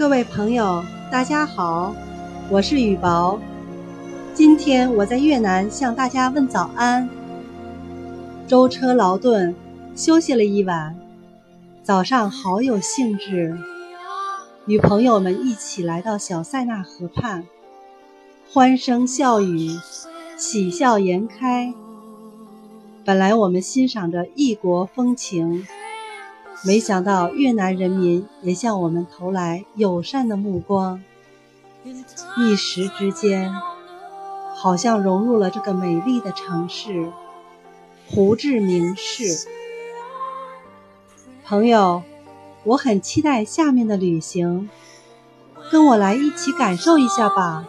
各位朋友，大家好，我是雨薄。今天我在越南向大家问早安。舟车劳顿，休息了一晚，早上好有兴致，与朋友们一起来到小塞纳河畔，欢声笑语，喜笑颜开。本来我们欣赏着异国风情。没想到越南人民也向我们投来友善的目光，一时之间，好像融入了这个美丽的城市——胡志明市。朋友，我很期待下面的旅行，跟我来一起感受一下吧。